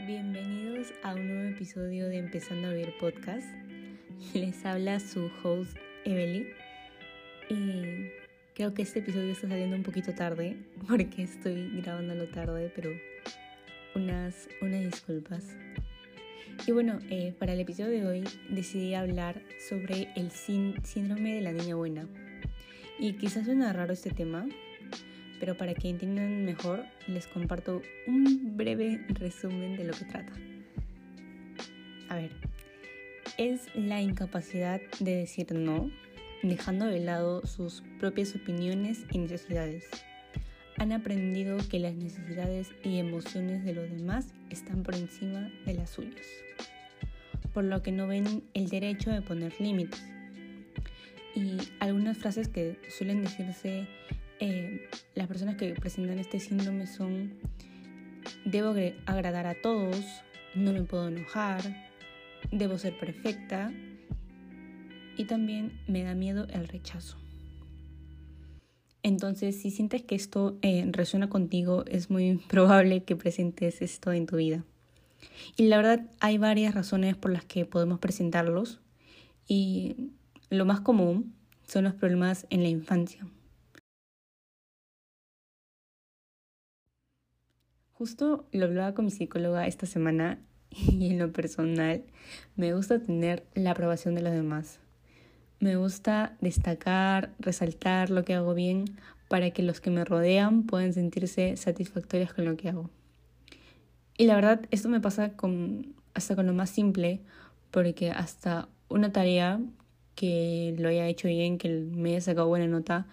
Bienvenidos a un nuevo episodio de Empezando a Ver Podcast. Les habla su host Evely. Y creo que este episodio está saliendo un poquito tarde porque estoy grabándolo tarde, pero unas, unas disculpas. Y bueno, eh, para el episodio de hoy decidí hablar sobre el síndrome de la niña buena. Y quizás suena raro este tema, pero para que entiendan mejor les comparto un breve resumen de lo que trata. A ver, es la incapacidad de decir no, dejando de lado sus propias opiniones y necesidades. Han aprendido que las necesidades y emociones de los demás están por encima de las suyas, por lo que no ven el derecho de poner límites. Y algunas frases que suelen decirse eh, las personas que presentan este síndrome son, debo agradar a todos, no me puedo enojar, debo ser perfecta y también me da miedo el rechazo. Entonces, si sientes que esto eh, resuena contigo, es muy probable que presentes esto en tu vida. Y la verdad, hay varias razones por las que podemos presentarlos. Y lo más común son los problemas en la infancia. Justo lo hablaba con mi psicóloga esta semana y en lo personal me gusta tener la aprobación de los demás. Me gusta destacar, resaltar lo que hago bien para que los que me rodean puedan sentirse satisfactorios con lo que hago. Y la verdad, esto me pasa con, hasta con lo más simple, porque hasta una tarea que lo haya hecho bien, que me haya sacado buena nota,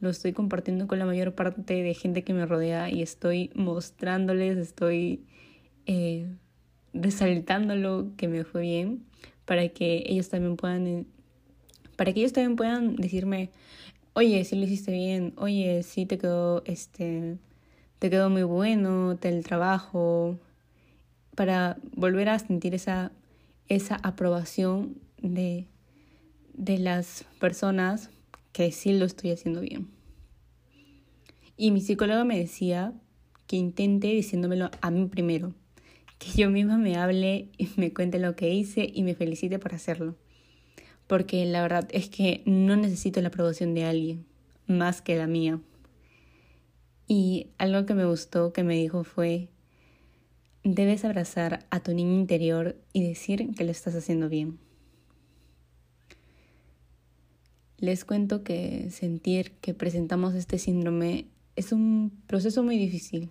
lo estoy compartiendo con la mayor parte de gente que me rodea y estoy mostrándoles, estoy eh, resaltando que me fue bien para que ellos también puedan para que ellos también puedan decirme oye si lo hiciste bien oye sí te quedó este te quedó muy bueno el trabajo para volver a sentir esa esa aprobación de de las personas que sí lo estoy haciendo bien. Y mi psicóloga me decía que intente diciéndomelo a mí primero, que yo misma me hable y me cuente lo que hice y me felicite por hacerlo. Porque la verdad es que no necesito la aprobación de alguien más que la mía. Y algo que me gustó que me dijo fue, debes abrazar a tu niño interior y decir que lo estás haciendo bien. Les cuento que sentir que presentamos este síndrome es un proceso muy difícil,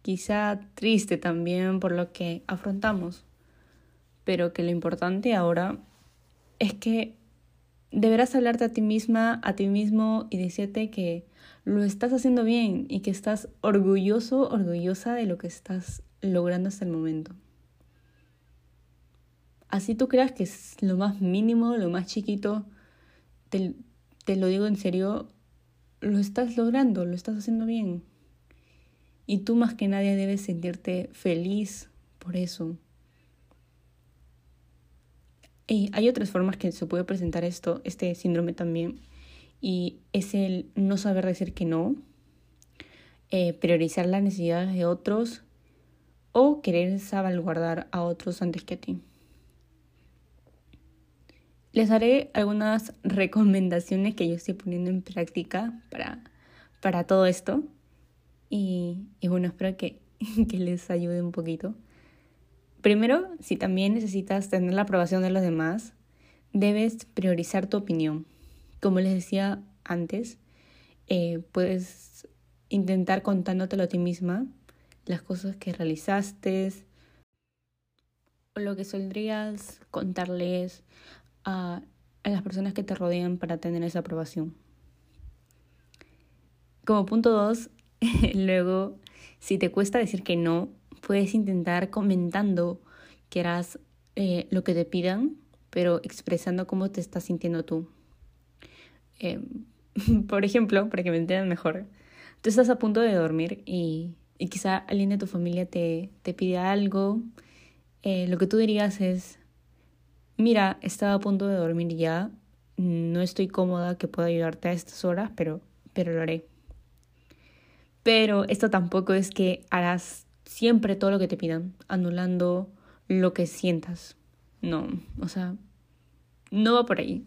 quizá triste también por lo que afrontamos, pero que lo importante ahora es que deberás hablarte a ti misma, a ti mismo y decirte que lo estás haciendo bien y que estás orgulloso, orgullosa de lo que estás logrando hasta el momento. Así tú creas que es lo más mínimo, lo más chiquito, te, lo digo en serio, lo estás logrando, lo estás haciendo bien. Y tú más que nadie debes sentirte feliz por eso. Y hay otras formas que se puede presentar esto, este síndrome también, y es el no saber decir que no, eh, priorizar las necesidades de otros o querer salvaguardar a otros antes que a ti. Les haré algunas recomendaciones que yo estoy poniendo en práctica para, para todo esto. Y, bueno, espero que, que les ayude un poquito. Primero, si también necesitas tener la aprobación de los demás, debes priorizar tu opinión. Como les decía antes, eh, puedes intentar contándotelo a ti misma, las cosas que realizaste, o lo que soldrías contarles a, las personas que te rodean para tener esa aprobación. Como punto dos, luego, si te cuesta decir que no, puedes intentar comentando que harás eh, lo que te pidan, pero expresando cómo te estás sintiendo tú. Em, por ejemplo, para que me entiendan mejor, tú estás a punto de dormir y, y quizá alguien de tu familia te, te pide algo. Eh, lo que tú dirías es, mira, estaba a punto de dormir ya, no estoy cómoda que pueda ayudarte a estas horas, pero, pero lo haré. Pero esto tampoco es que harás siempre todo lo que te pidan, anulando lo que sientas. No, o sea, no va por ahí.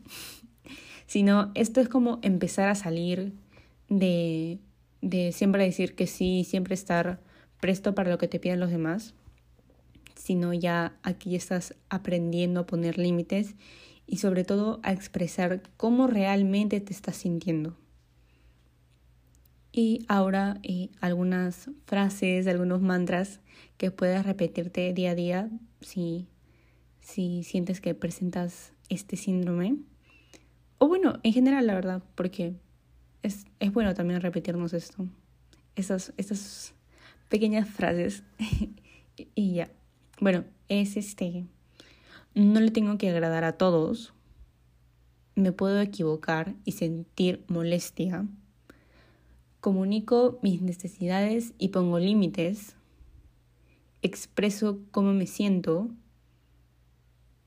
Sino esto es como empezar a salir de, de siempre decir que sí, siempre estar presto para lo que te piden los demás, sino ya aquí estás aprendiendo a poner límites y sobre todo a expresar cómo realmente te estás sintiendo. Y ahora eh, algunas frases, algunos mantras que puedas repetirte día a día si, si sientes que presentas este síndrome. O bueno, en general, la verdad, porque es, es bueno también repetirnos esto. Esas, esas pequeñas frases. y ya. Bueno, es este. No le tengo que agradar a todos. Me puedo equivocar y sentir molestia comunico mis necesidades y pongo límites, expreso cómo me siento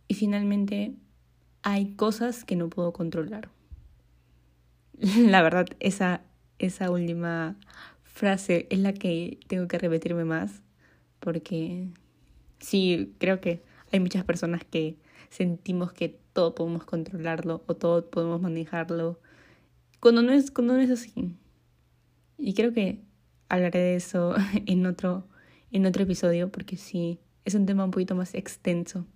y finalmente hay cosas que no puedo controlar. La verdad, esa, esa última frase es la que tengo que repetirme más porque sí, creo que hay muchas personas que sentimos que todo podemos controlarlo o todo podemos manejarlo cuando no es, cuando no es así. Y creo que hablaré de eso en otro, en otro episodio porque sí, es un tema un poquito más extenso.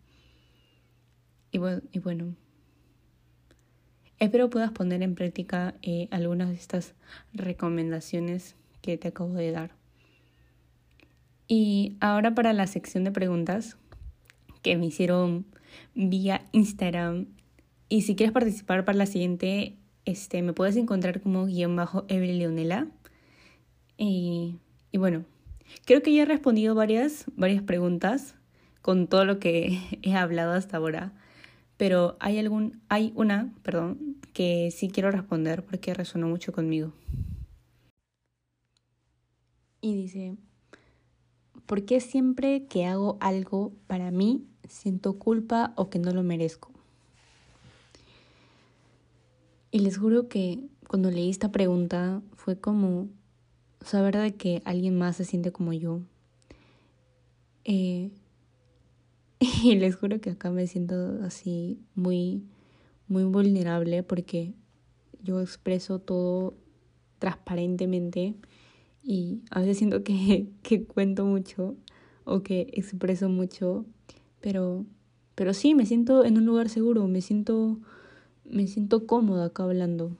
Y bueno, y bueno espero puedas poner en práctica eh, algunas de estas recomendaciones que te acabo de dar. Y ahora para la sección de preguntas que me hicieron vía Instagram. Y si quieres participar para la siguiente, este, me puedes encontrar como guion bajo Evelyn Leonela. Y, bueno, creo que ya he respondido varias, varias preguntas con todo lo que he hablado hasta ahora. Pero hay algún, hay una, perdón, que sí quiero responder porque resonó mucho conmigo. Y dice, ¿por qué siempre que hago algo para mí siento culpa o que no lo merezco? Y les juro que cuando leí esta pregunta fue como saber de que alguien más se siente como yo. Eh, y les juro que acá me siento así muy, muy vulnerable porque yo expreso todo transparentemente y a veces siento que, que cuento mucho o que expreso mucho, pero, pero sí, me siento en un lugar seguro, me siento, me siento cómoda acá hablando.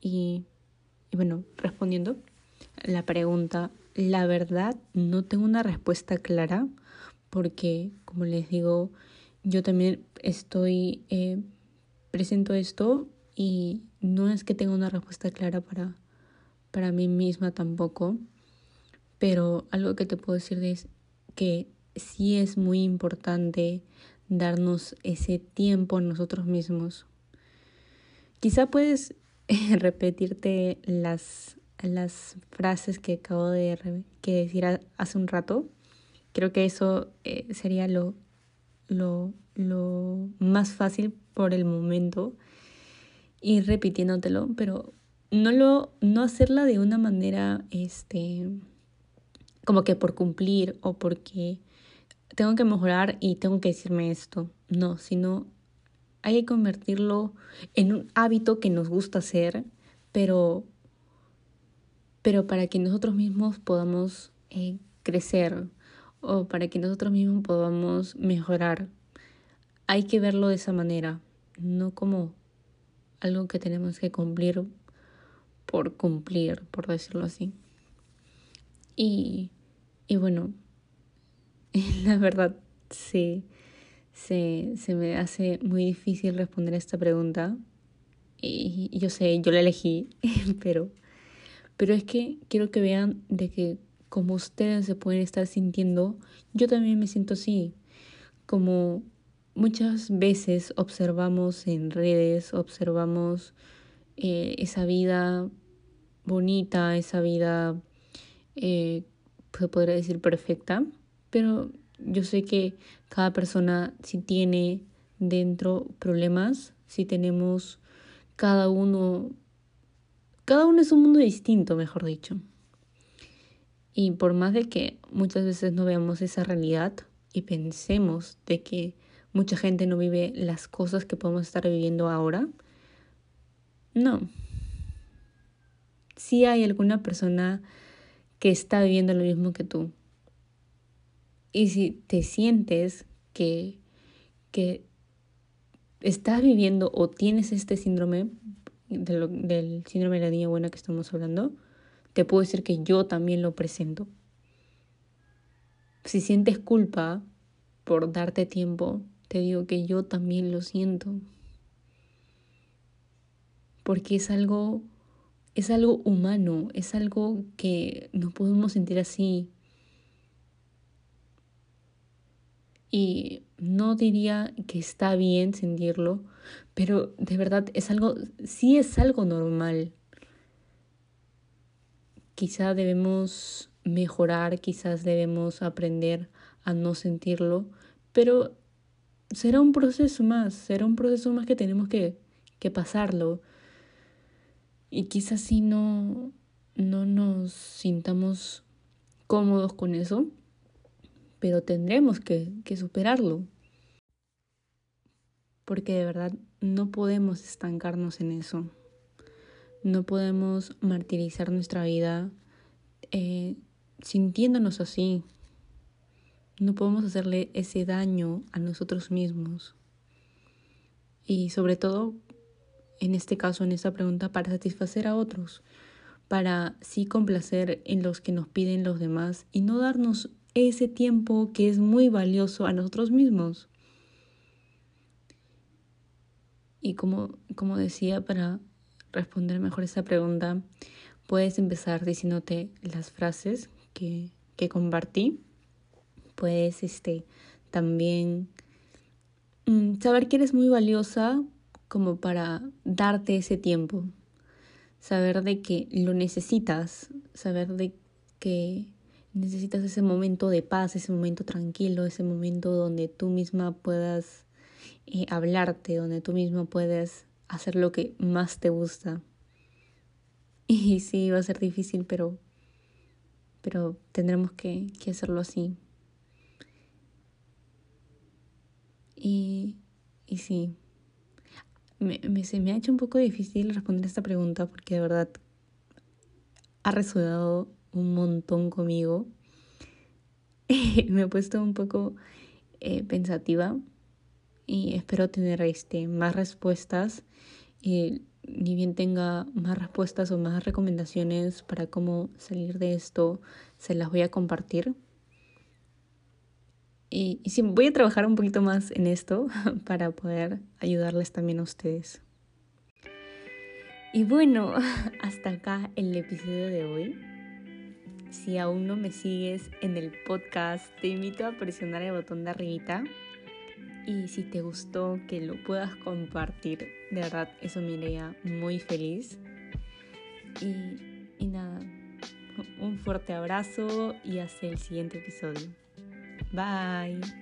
Y y bueno, respondiendo la pregunta, la verdad no tengo una respuesta clara porque, como les digo, yo también estoy, eh, presento esto y no es que tenga una respuesta clara para, para mí misma tampoco, pero algo que te puedo decir es que sí es muy importante darnos ese tiempo a nosotros mismos. Quizá puedes repetirte las, las frases que acabo de que decir hace un rato. Creo que eso eh, sería lo, lo, lo más fácil por el momento. Ir repitiéndotelo, pero no lo, no hacerla de una manera, este, como que por cumplir o porque tengo que mejorar y tengo que decirme esto. No, sino hay que convertirlo en un hábito que nos gusta hacer, pero, pero para que nosotros mismos podamos eh, crecer o para que nosotros mismos podamos mejorar. Hay que verlo de esa manera, no como algo que tenemos que cumplir por cumplir, por decirlo así. Y, y bueno, la verdad, sí se, se me hace muy difícil responder a esta pregunta. Y, yo sé, yo la elegí, pero, pero es que quiero que vean de que como ustedes se pueden estar sintiendo, yo también me siento así. Como muchas veces observamos en redes, observamos eh, esa vida bonita, esa vida, eh, se podría decir perfecta, pero yo sé que cada persona si tiene dentro problemas, si tenemos cada uno, cada uno es un mundo distinto, mejor dicho. Y por más de que muchas veces no veamos esa realidad y pensemos de que mucha gente no vive las cosas que podemos estar viviendo ahora, no. Sí hay alguna persona que está viviendo lo mismo que tú. Y si te sientes que, que estás viviendo o tienes este síndrome, del síndrome de la niña buena que estamos hablando, te puedo decir que yo también lo presento. Si sientes culpa por darte tiempo, te digo que yo también lo siento. Porque es algo es algo humano, es algo que nos podemos sentir así. Y no diría que está bien sentirlo, pero de verdad es algo, sí es algo normal. Quizá debemos mejorar, quizás debemos aprender a no sentirlo, pero será un proceso más, será un proceso más que tenemos que, que pasarlo. Y quizás si no, no nos sintamos cómodos con eso, pero tendremos que, que superarlo. Porque de verdad no podemos estancarnos en eso. No podemos martirizar nuestra vida eh, sintiéndonos así. No podemos hacerle ese daño a nosotros mismos. Y sobre todo, en este caso, en esta pregunta, para satisfacer a otros, para sí complacer en los que nos piden los demás y no darnos ese tiempo que es muy valioso a nosotros mismos. Y como, como decía, para responder mejor esa pregunta, puedes empezar diciéndote las frases que, que compartí. Puedes este, también mm, saber que eres muy valiosa como para darte ese tiempo. Saber de que lo necesitas, saber de que necesitas ese momento de paz, ese momento tranquilo, ese momento donde tú misma puedas eh, hablarte, donde tú mismo puedes hacer lo que más te gusta. Y sí, va a ser difícil, pero, pero tendremos que, que hacerlo así. Y, y sí, me, me, se me ha hecho un poco difícil responder esta pregunta porque de verdad ha resonado un montón conmigo. me he puesto un poco eh, pensativa y espero tener este, más respuestas. Y ni bien tenga más respuestas o más recomendaciones para cómo salir de esto, se las voy a compartir. Y, sí, voy a trabajar un poquito más en esto para poder ayudarles también a ustedes. Y bueno, hasta acá el episodio de hoy. Si aún no me sigues en el podcast, te invito a presionar el botón de arribita y si te gustó, que lo puedas compartir. De verdad, eso me haría muy feliz. Y nada, un fuerte abrazo y hasta el siguiente episodio. Bye.